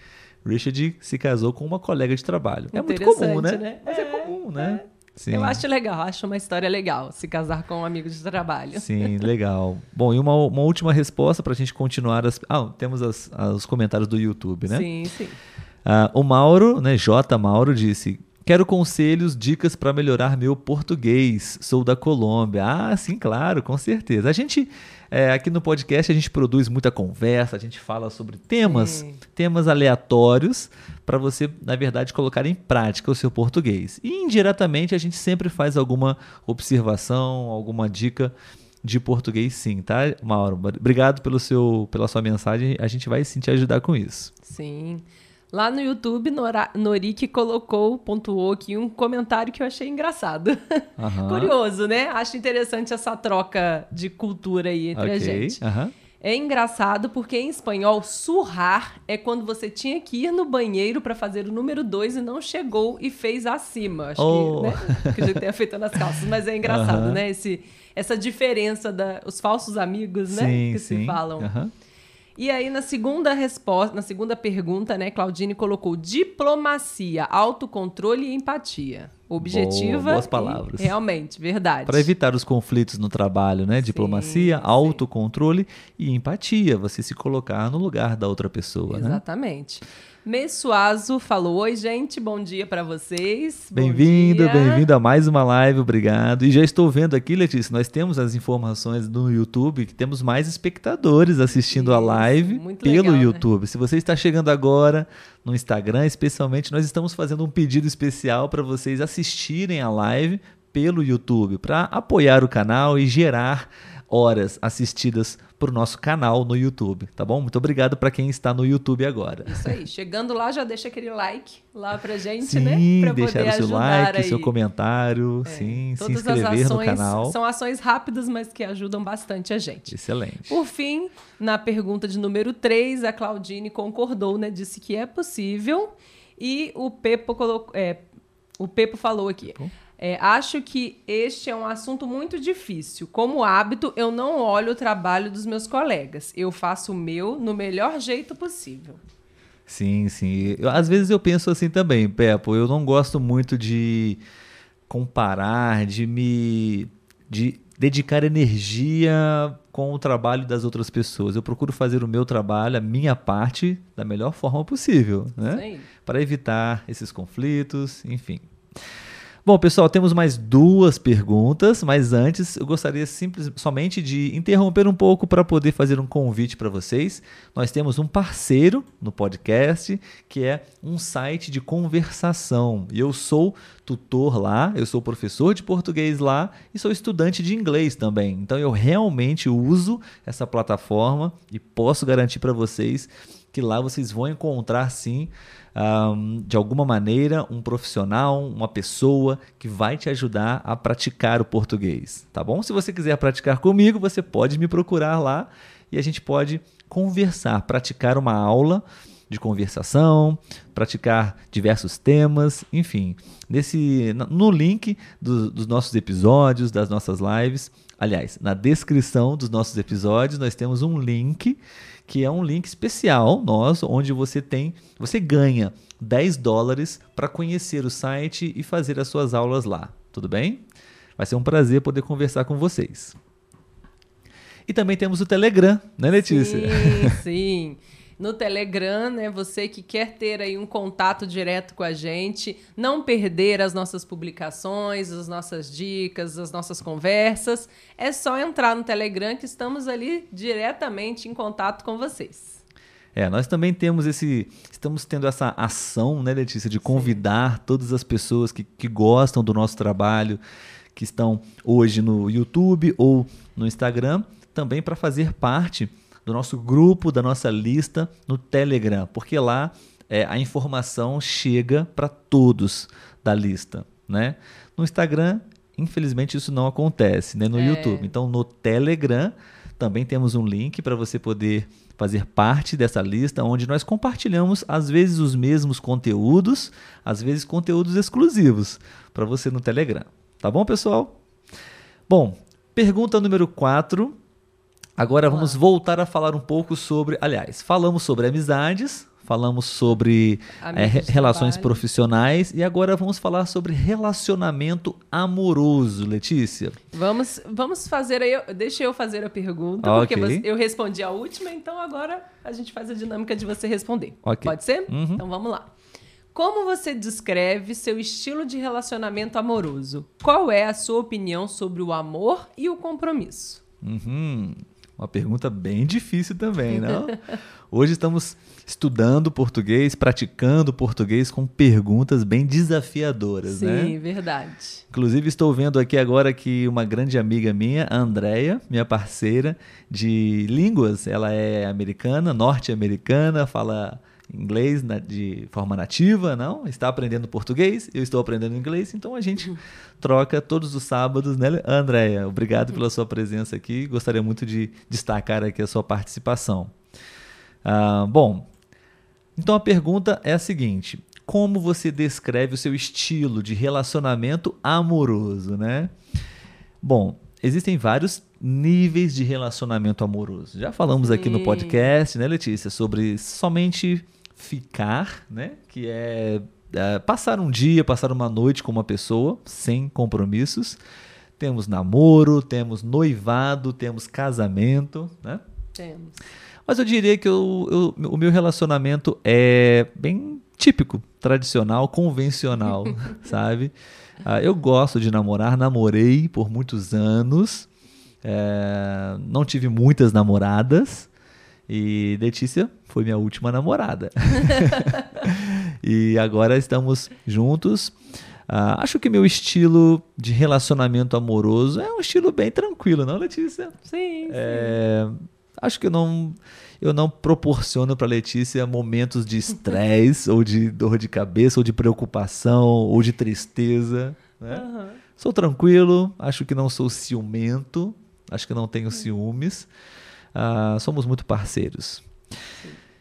Richard se casou com uma colega de trabalho. É muito comum, né? né? Mas é, é comum, né? É. Sim. Eu acho legal, acho uma história legal se casar com um amigo de trabalho. Sim, legal. Bom, e uma, uma última resposta para a gente continuar. As, ah, temos as, os comentários do YouTube, né? Sim, sim. Uh, o Mauro, né, J. Mauro, disse: Quero conselhos, dicas para melhorar meu português. Sou da Colômbia. Ah, sim, claro, com certeza. A gente é, aqui no podcast a gente produz muita conversa, a gente fala sobre temas, temas aleatórios para você, na verdade, colocar em prática o seu português. E indiretamente a gente sempre faz alguma observação, alguma dica de português sim, tá, Mauro? Obrigado pelo seu, pela sua mensagem. A gente vai sim te ajudar com isso. Sim. Lá no YouTube, Nora, Norik colocou, pontuou aqui um comentário que eu achei engraçado. Uhum. Curioso, né? Acho interessante essa troca de cultura aí entre okay. a gente. Uhum. É engraçado porque em espanhol, surrar é quando você tinha que ir no banheiro para fazer o número 2 e não chegou e fez acima. Acho oh. que, né? que a gente tenha feito nas calças. Mas é engraçado, uhum. né? Esse, essa diferença, da, os falsos amigos, né? Sim, que sim. se falam. E aí, na segunda resposta, na segunda pergunta, né, Claudine colocou diplomacia, autocontrole e empatia. Objetiva. Boa, boas palavras. realmente, verdade. Para evitar os conflitos no trabalho, né? Diplomacia, sim, autocontrole e empatia. Você se colocar no lugar da outra pessoa, Exatamente. né? Exatamente. Messuazo falou: Oi, gente, bom dia para vocês. Bem-vindo, bem-vindo a mais uma live, obrigado. E já estou vendo aqui, Letícia, nós temos as informações no YouTube que temos mais espectadores assistindo Isso, a live pelo legal, né? YouTube. Né? Se você está chegando agora no Instagram, especialmente, nós estamos fazendo um pedido especial para vocês assistirem a live pelo YouTube, para apoiar o canal e gerar horas assistidas para o nosso canal no YouTube, tá bom? Muito obrigado para quem está no YouTube agora. Isso aí. Chegando lá, já deixa aquele like lá pra gente, sim, né? Pra deixar o seu like, aí. seu comentário, é, sim, se inscrever no canal. São ações rápidas, mas que ajudam bastante a gente. Excelente. Por fim, na pergunta de número 3, a Claudine concordou, né? Disse que é possível. E o Pepo colocou. É, o Pepo falou aqui. Pepo? É, acho que este é um assunto muito difícil. Como hábito, eu não olho o trabalho dos meus colegas. Eu faço o meu no melhor jeito possível. Sim, sim. Eu, às vezes eu penso assim também, Pepo. Eu não gosto muito de comparar, de me. de dedicar energia com o trabalho das outras pessoas. Eu procuro fazer o meu trabalho, a minha parte, da melhor forma possível, né? Para evitar esses conflitos, enfim. Bom, pessoal, temos mais duas perguntas, mas antes eu gostaria simples, somente de interromper um pouco para poder fazer um convite para vocês. Nós temos um parceiro no podcast que é um site de conversação. E eu sou tutor lá, eu sou professor de português lá e sou estudante de inglês também. Então eu realmente uso essa plataforma e posso garantir para vocês que lá vocês vão encontrar sim um, de alguma maneira, um profissional, uma pessoa que vai te ajudar a praticar o português, tá bom? Se você quiser praticar comigo, você pode me procurar lá e a gente pode conversar, praticar uma aula de conversação, praticar diversos temas, enfim. Nesse, no link do, dos nossos episódios, das nossas lives, aliás, na descrição dos nossos episódios, nós temos um link que é um link especial nosso, onde você tem, você ganha 10 dólares para conhecer o site e fazer as suas aulas lá. Tudo bem? Vai ser um prazer poder conversar com vocês. E também temos o Telegram, né, Letícia? Sim, sim no Telegram, né? Você que quer ter aí um contato direto com a gente, não perder as nossas publicações, as nossas dicas, as nossas conversas, é só entrar no Telegram que estamos ali diretamente em contato com vocês. É, nós também temos esse. Estamos tendo essa ação, né, Letícia, de convidar Sim. todas as pessoas que, que gostam do nosso trabalho, que estão hoje no YouTube ou no Instagram, também para fazer parte do nosso grupo, da nossa lista no Telegram, porque lá é, a informação chega para todos da lista. Né? No Instagram, infelizmente, isso não acontece, né? no é. YouTube. Então, no Telegram, também temos um link para você poder fazer parte dessa lista, onde nós compartilhamos, às vezes, os mesmos conteúdos, às vezes, conteúdos exclusivos para você no Telegram. Tá bom, pessoal? Bom, pergunta número 4 Agora vamos voltar a falar um pouco sobre. Aliás, falamos sobre amizades, falamos sobre é, relações profissionais e agora vamos falar sobre relacionamento amoroso, Letícia. Vamos, vamos fazer aí. Deixa eu fazer a pergunta, okay. porque eu respondi a última, então agora a gente faz a dinâmica de você responder. Okay. Pode ser? Uhum. Então vamos lá. Como você descreve seu estilo de relacionamento amoroso? Qual é a sua opinião sobre o amor e o compromisso? Uhum. Uma pergunta bem difícil também, não? Hoje estamos estudando português, praticando português com perguntas bem desafiadoras, Sim, né? Sim, verdade. Inclusive estou vendo aqui agora que uma grande amiga minha, a Andrea, minha parceira de línguas, ela é americana, norte-americana, fala inglês de forma nativa, não? Está aprendendo português, eu estou aprendendo inglês, então a gente troca todos os sábados, né, Andréia? Obrigado pela sua presença aqui. Gostaria muito de destacar aqui a sua participação. Ah, bom, então a pergunta é a seguinte: como você descreve o seu estilo de relacionamento amoroso, né? Bom, existem vários níveis de relacionamento amoroso. Já falamos aqui no podcast, né, Letícia, sobre somente ficar, né? Que é, é passar um dia, passar uma noite com uma pessoa sem compromissos. Temos namoro, temos noivado, temos casamento, né? Temos. Mas eu diria que eu, eu, o meu relacionamento é bem típico, tradicional, convencional, sabe? Uh, eu gosto de namorar, namorei por muitos anos, é, não tive muitas namoradas, e Letícia foi minha última namorada. e agora estamos juntos. Uh, acho que meu estilo de relacionamento amoroso é um estilo bem tranquilo, não, Letícia? Sim. É, acho que eu não, eu não proporciono para Letícia momentos de estresse ou de dor de cabeça ou de preocupação ou de tristeza. Né? Uhum. Sou tranquilo, acho que não sou ciumento, acho que não tenho ciúmes. Uh, somos muito parceiros.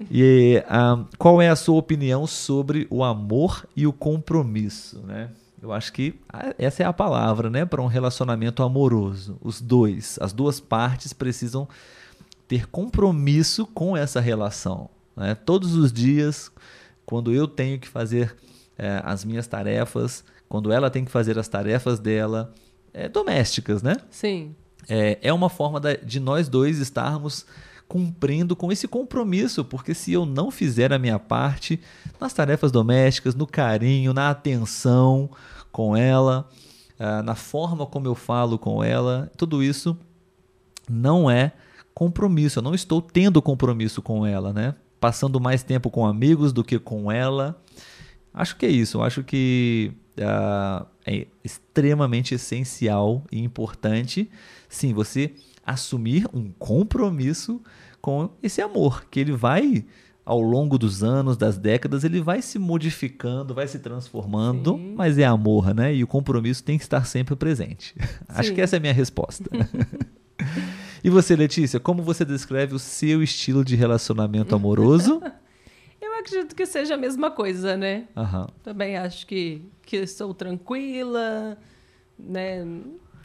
E uh, qual é a sua opinião sobre o amor e o compromisso, né? Eu acho que essa é a palavra, né, para um relacionamento amoroso. Os dois, as duas partes precisam ter compromisso com essa relação. Né? Todos os dias, quando eu tenho que fazer é, as minhas tarefas, quando ela tem que fazer as tarefas dela, é, domésticas, né? Sim é, é uma forma de nós dois estarmos cumprindo com esse compromisso, porque se eu não fizer a minha parte nas tarefas domésticas, no carinho, na atenção, com ela, uh, na forma como eu falo com ela, tudo isso não é compromisso. Eu não estou tendo compromisso com ela, né? Passando mais tempo com amigos do que com ela. Acho que é isso. Acho que uh, é extremamente essencial e importante, sim, você assumir um compromisso com esse amor, que ele vai ao longo dos anos, das décadas, ele vai se modificando, vai se transformando, Sim. mas é amor, né? E o compromisso tem que estar sempre presente. Sim. Acho que essa é a minha resposta. e você, Letícia, como você descreve o seu estilo de relacionamento amoroso? Eu acredito que seja a mesma coisa, né? Uhum. Também acho que, que sou tranquila, né?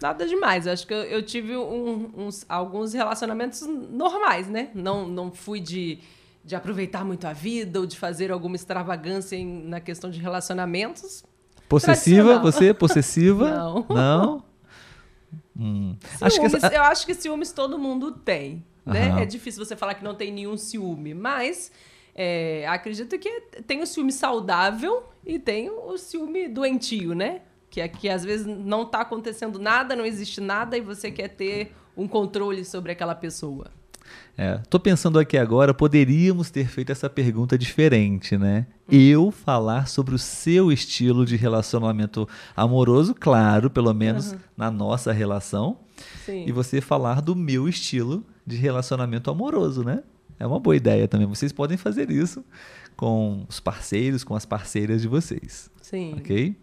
Nada demais. Acho que eu, eu tive um, uns, alguns relacionamentos normais, né? Não, não fui de de aproveitar muito a vida ou de fazer alguma extravagância em, na questão de relacionamentos. Possessiva? Você? Possessiva? Não. Não? Hum. Acho que essa... Eu acho que ciúmes todo mundo tem. Né? Uhum. É difícil você falar que não tem nenhum ciúme, mas é, acredito que tem o ciúme saudável e tem o ciúme doentio, né? Que é que às vezes não está acontecendo nada, não existe nada e você quer ter um controle sobre aquela pessoa. É, tô pensando aqui agora, poderíamos ter feito essa pergunta diferente, né? Eu falar sobre o seu estilo de relacionamento amoroso, claro, pelo menos uhum. na nossa relação. Sim. E você falar do meu estilo de relacionamento amoroso, né? É uma boa ideia também. Vocês podem fazer isso com os parceiros, com as parceiras de vocês. Sim. Ok?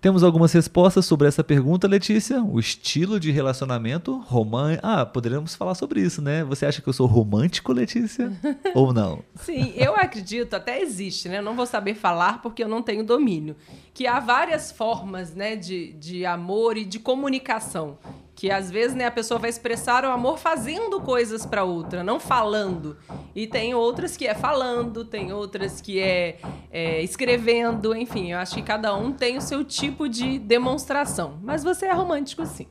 Temos algumas respostas sobre essa pergunta, Letícia. O estilo de relacionamento romântico. Ah, poderíamos falar sobre isso, né? Você acha que eu sou romântico, Letícia? Ou não? Sim, eu acredito, até existe, né? Eu não vou saber falar porque eu não tenho domínio. Que há várias formas né, de, de amor e de comunicação que às vezes né, a pessoa vai expressar o amor fazendo coisas para outra, não falando. E tem outras que é falando, tem outras que é, é, escrevendo, enfim, eu acho que cada um tem o seu tipo de demonstração. Mas você é romântico, sim.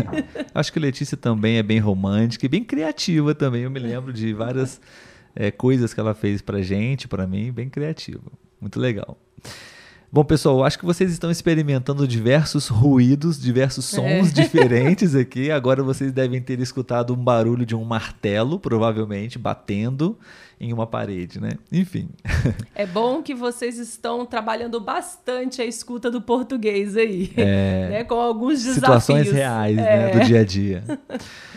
acho que Letícia também é bem romântica e bem criativa também. Eu me lembro de várias é, coisas que ela fez pra gente, para mim, bem criativa. Muito legal. Bom, pessoal, acho que vocês estão experimentando diversos ruídos, diversos sons é. diferentes aqui. Agora vocês devem ter escutado um barulho de um martelo, provavelmente, batendo em uma parede, né? Enfim. É bom que vocês estão trabalhando bastante a escuta do português aí, é, né? com alguns desafios. Situações reais é. né? do dia a dia.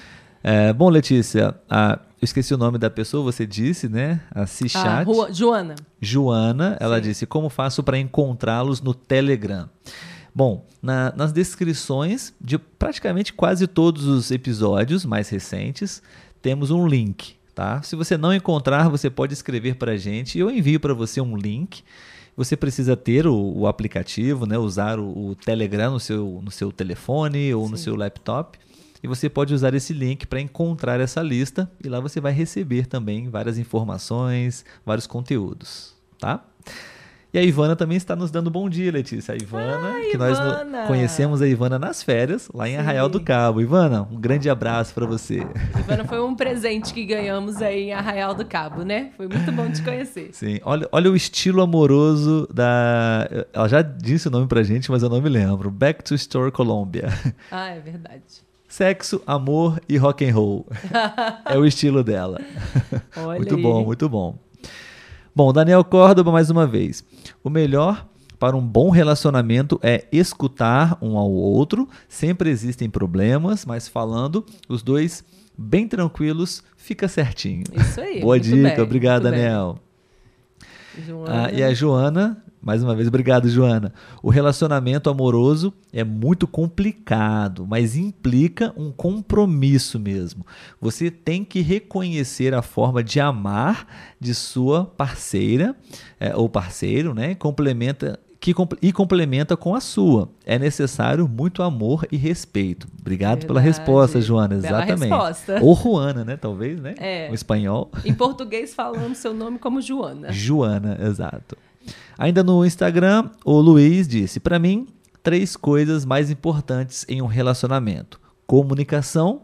É, bom, Letícia, a, eu esqueci o nome da pessoa, você disse, né? A Cichat. Ah, Joana. Joana, ela Sim. disse: Como faço para encontrá-los no Telegram? Bom, na, nas descrições de praticamente quase todos os episódios mais recentes, temos um link, tá? Se você não encontrar, você pode escrever para a gente e eu envio para você um link. Você precisa ter o, o aplicativo, né? usar o, o, Telegram no seu, no seu telefone ou Sim. no seu laptop e você pode usar esse link para encontrar essa lista e lá você vai receber também várias informações, vários conteúdos, tá? E a Ivana também está nos dando bom dia, Letícia. A Ivana, ah, que Ivana. nós conhecemos a Ivana nas férias, lá em Sim. Arraial do Cabo. Ivana, um grande abraço para você. Ivana, foi um presente que ganhamos aí em Arraial do Cabo, né? Foi muito bom te conhecer. Sim, olha, olha o estilo amoroso da. Ela já disse o nome pra gente, mas eu não me lembro. Back to Store Colombia. Ah, é verdade. Sexo, amor e rock and roll. é o estilo dela. Olha muito aí. bom, muito bom. Bom, Daniel Córdoba mais uma vez. O melhor para um bom relacionamento é escutar um ao outro. Sempre existem problemas, mas falando, os dois bem tranquilos, fica certinho. Isso aí. Boa dica, bem, obrigado, Daniel. Ah, e a Joana mais uma vez, obrigado, Joana. O relacionamento amoroso é muito complicado, mas implica um compromisso mesmo. Você tem que reconhecer a forma de amar de sua parceira é, ou parceiro, né? Complementa que, e complementa com a sua. É necessário muito amor e respeito. Obrigado Verdade. pela resposta, Joana. Exatamente. Resposta. Ou Juana, né? Talvez, né? É. O espanhol. Em português falando seu nome como Joana. Joana, exato. Ainda no Instagram, o Luiz disse: Para mim, três coisas mais importantes em um relacionamento: comunicação,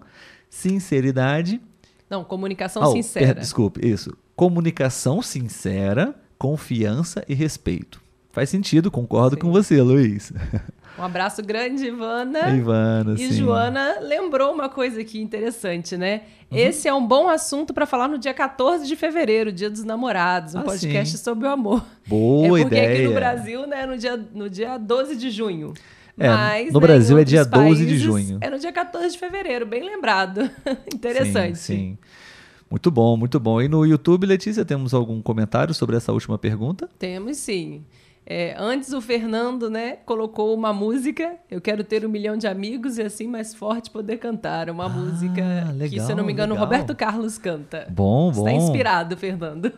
sinceridade. Não, comunicação oh, sincera. Per, desculpe, isso. Comunicação sincera, confiança e respeito. Faz sentido, concordo Sim. com você, Luiz. Um abraço grande, Ivana. Ivana, e sim. Joana lembrou uma coisa aqui interessante, né? Uhum. Esse é um bom assunto para falar no dia 14 de fevereiro, Dia dos Namorados, um ah, podcast sim. sobre o amor. Boa é porque ideia. aqui no Brasil, né, no dia, no dia 12 de junho. É, Mas, no né, Brasil é dia 12 de junho. É no dia 14 de fevereiro, bem lembrado. Interessante. Sim, sim. Muito bom, muito bom. E no YouTube, Letícia, temos algum comentário sobre essa última pergunta? Temos sim. É, antes o Fernando, né, colocou uma música. Eu quero ter um milhão de amigos e assim mais forte poder cantar. Uma ah, música legal, que, se eu não me engano, legal. Roberto Carlos canta. Bom, bom. Está inspirado, Fernando.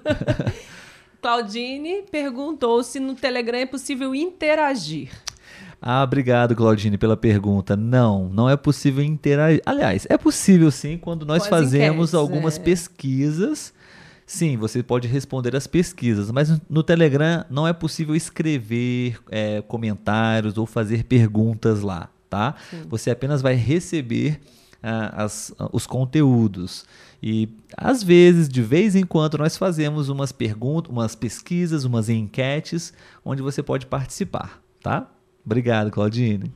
Claudine perguntou se no Telegram é possível interagir. Ah, obrigado, Claudine, pela pergunta. Não, não é possível interagir. Aliás, é possível sim quando nós fazemos enquetes, algumas é. pesquisas Sim, você pode responder as pesquisas, mas no Telegram não é possível escrever é, comentários ou fazer perguntas lá, tá? Sim. Você apenas vai receber ah, as, os conteúdos. E às vezes, de vez em quando, nós fazemos umas perguntas, umas pesquisas, umas enquetes, onde você pode participar, tá? Obrigado, Claudine.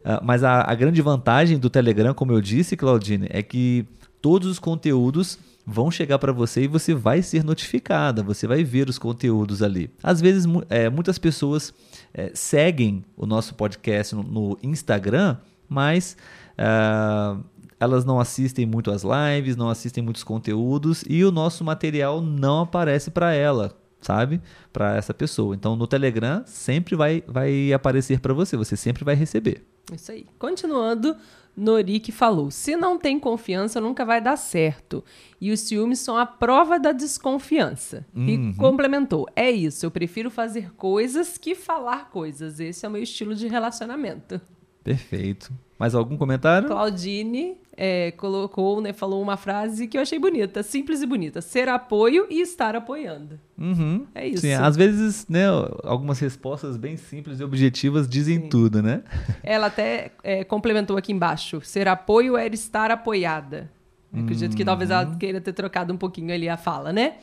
Uh, mas a, a grande vantagem do Telegram, como eu disse, Claudine, é que todos os conteúdos vão chegar para você e você vai ser notificada, você vai ver os conteúdos ali. Às vezes, é, muitas pessoas é, seguem o nosso podcast no, no Instagram, mas uh, elas não assistem muito as lives, não assistem muitos conteúdos e o nosso material não aparece para ela, sabe? Para essa pessoa. Então, no Telegram sempre vai, vai aparecer para você, você sempre vai receber. Isso aí. Continuando, Norik falou: se não tem confiança, nunca vai dar certo. E os ciúmes são a prova da desconfiança. Uhum. E complementou: é isso, eu prefiro fazer coisas que falar coisas. Esse é o meu estilo de relacionamento. Perfeito. Mais algum comentário? Claudine é, colocou, né, falou uma frase que eu achei bonita, simples e bonita: ser apoio e estar apoiando. Uhum. É isso. Sim, às vezes, né, algumas respostas bem simples e objetivas dizem Sim. tudo, né? Ela até é, complementou aqui embaixo: ser apoio era estar apoiada. Acredito que talvez ela uhum. queira ter trocado um pouquinho ali a fala, né?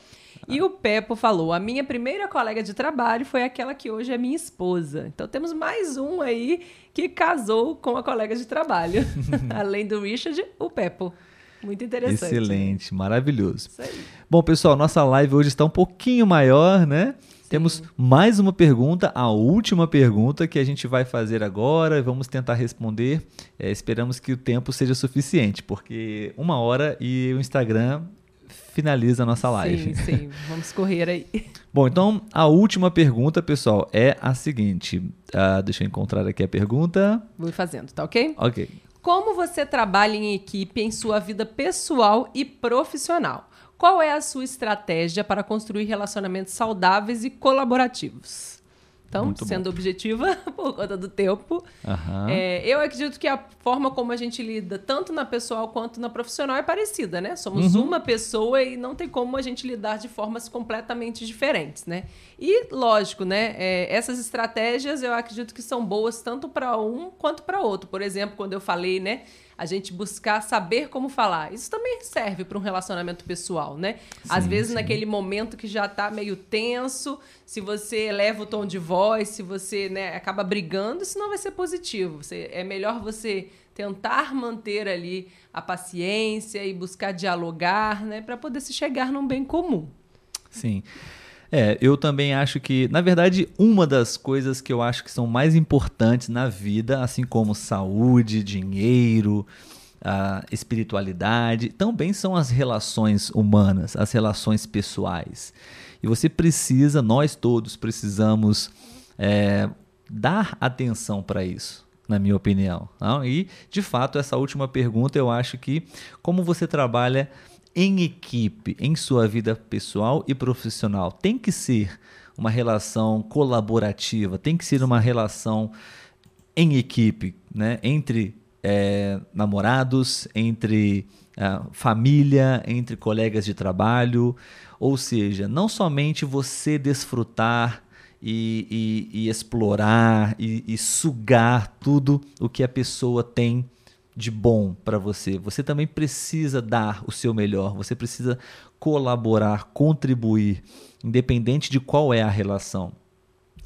E o Pepo falou: a minha primeira colega de trabalho foi aquela que hoje é minha esposa. Então temos mais um aí que casou com a colega de trabalho. Além do Richard, o Pepo. Muito interessante. Excelente, maravilhoso. Bom, pessoal, nossa live hoje está um pouquinho maior, né? Sim. Temos mais uma pergunta, a última pergunta que a gente vai fazer agora. Vamos tentar responder. É, esperamos que o tempo seja suficiente, porque uma hora e o Instagram finaliza a nossa live. Sim, sim. Vamos correr aí. Bom, então a última pergunta, pessoal, é a seguinte. Uh, deixa eu encontrar aqui a pergunta. Vou fazendo, tá ok? Ok. Como você trabalha em equipe em sua vida pessoal e profissional? Qual é a sua estratégia para construir relacionamentos saudáveis e colaborativos? Então, Muito sendo bom. objetiva por conta do tempo, uhum. é, eu acredito que a forma como a gente lida, tanto na pessoal quanto na profissional, é parecida, né? Somos uhum. uma pessoa e não tem como a gente lidar de formas completamente diferentes, né? E, lógico, né? É, essas estratégias eu acredito que são boas tanto para um quanto para outro. Por exemplo, quando eu falei, né? A gente buscar saber como falar. Isso também serve para um relacionamento pessoal, né? Sim, Às vezes, sim. naquele momento que já está meio tenso, se você eleva o tom de voz, se você né, acaba brigando, isso não vai ser positivo. Você, é melhor você tentar manter ali a paciência e buscar dialogar, né, para poder se chegar num bem comum. Sim. É, eu também acho que, na verdade, uma das coisas que eu acho que são mais importantes na vida, assim como saúde, dinheiro, a espiritualidade, também são as relações humanas, as relações pessoais. E você precisa, nós todos precisamos é, dar atenção para isso, na minha opinião. Não? E, de fato, essa última pergunta eu acho que, como você trabalha em equipe, em sua vida pessoal e profissional. Tem que ser uma relação colaborativa, tem que ser uma relação em equipe, né? entre é, namorados, entre é, família, entre colegas de trabalho. Ou seja, não somente você desfrutar e, e, e explorar e, e sugar tudo o que a pessoa tem de bom para você. Você também precisa dar o seu melhor, você precisa colaborar, contribuir, independente de qual é a relação.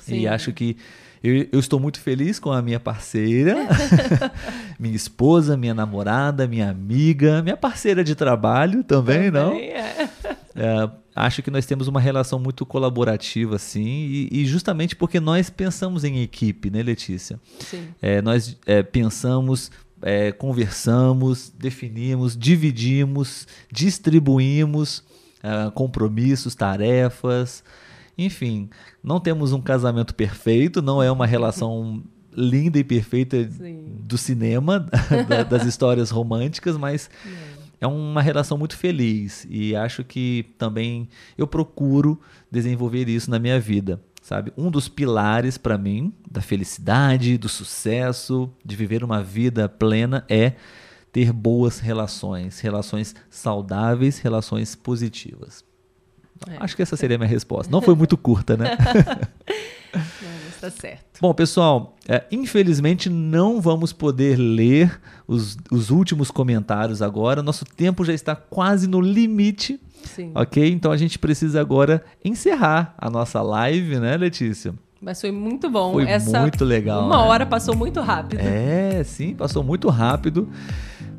Sim. E acho que eu, eu, estou muito feliz com a minha parceira, minha esposa, minha namorada, minha amiga, minha parceira de trabalho também, também não? É. É, acho que nós temos uma relação muito colaborativa, assim, e, e justamente porque nós pensamos em equipe, né, Letícia? Sim. É, nós é, pensamos é, conversamos, definimos, dividimos, distribuímos uh, compromissos, tarefas, enfim, não temos um casamento perfeito, não é uma relação linda e perfeita Sim. do cinema, das histórias românticas, mas é. é uma relação muito feliz e acho que também eu procuro desenvolver isso na minha vida sabe? Um dos pilares para mim da felicidade, do sucesso, de viver uma vida plena é ter boas relações, relações saudáveis, relações positivas. É. Acho que essa seria a minha resposta. Não foi muito curta, né? não, está certo. Bom, pessoal, é, infelizmente não vamos poder ler os, os últimos comentários agora. Nosso tempo já está quase no limite. Sim. Ok? Então a gente precisa agora encerrar a nossa live, né, Letícia? Mas foi muito bom. Foi Essa muito legal. Uma né? hora passou muito rápido. É, sim, passou muito rápido.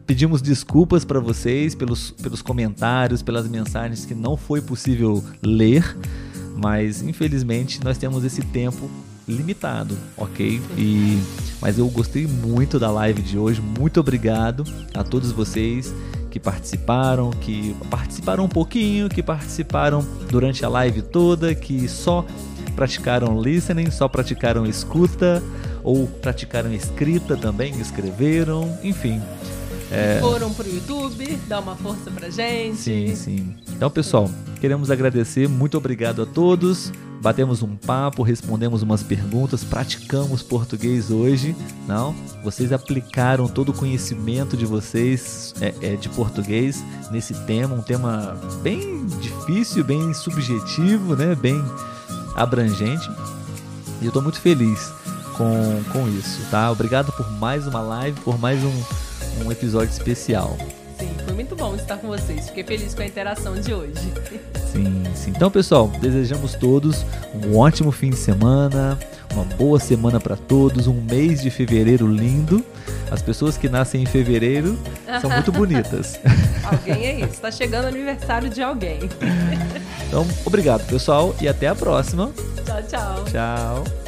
Pedimos desculpas para vocês pelos, pelos comentários, pelas mensagens que não foi possível ler, mas infelizmente nós temos esse tempo limitado, ok? E mas eu gostei muito da live de hoje. Muito obrigado a todos vocês que participaram, que participaram um pouquinho, que participaram durante a live toda, que só praticaram listening, só praticaram escuta ou praticaram escrita também, escreveram, enfim. É... Foram pro YouTube, dá uma força pra gente. Sim, sim. Então, pessoal, queremos agradecer, muito obrigado a todos batemos um papo, respondemos umas perguntas, praticamos português hoje, não? Vocês aplicaram todo o conhecimento de vocês é, é, de português nesse tema, um tema bem difícil, bem subjetivo, né? Bem abrangente. E eu estou muito feliz com, com isso, tá? Obrigado por mais uma live, por mais um, um episódio especial. Foi muito bom estar com vocês. Fiquei feliz com a interação de hoje. Sim, sim. Então, pessoal, desejamos todos um ótimo fim de semana, uma boa semana para todos, um mês de fevereiro lindo. As pessoas que nascem em fevereiro são muito bonitas. alguém é isso, está chegando o aniversário de alguém. Então, obrigado, pessoal, e até a próxima. Tchau, tchau. Tchau.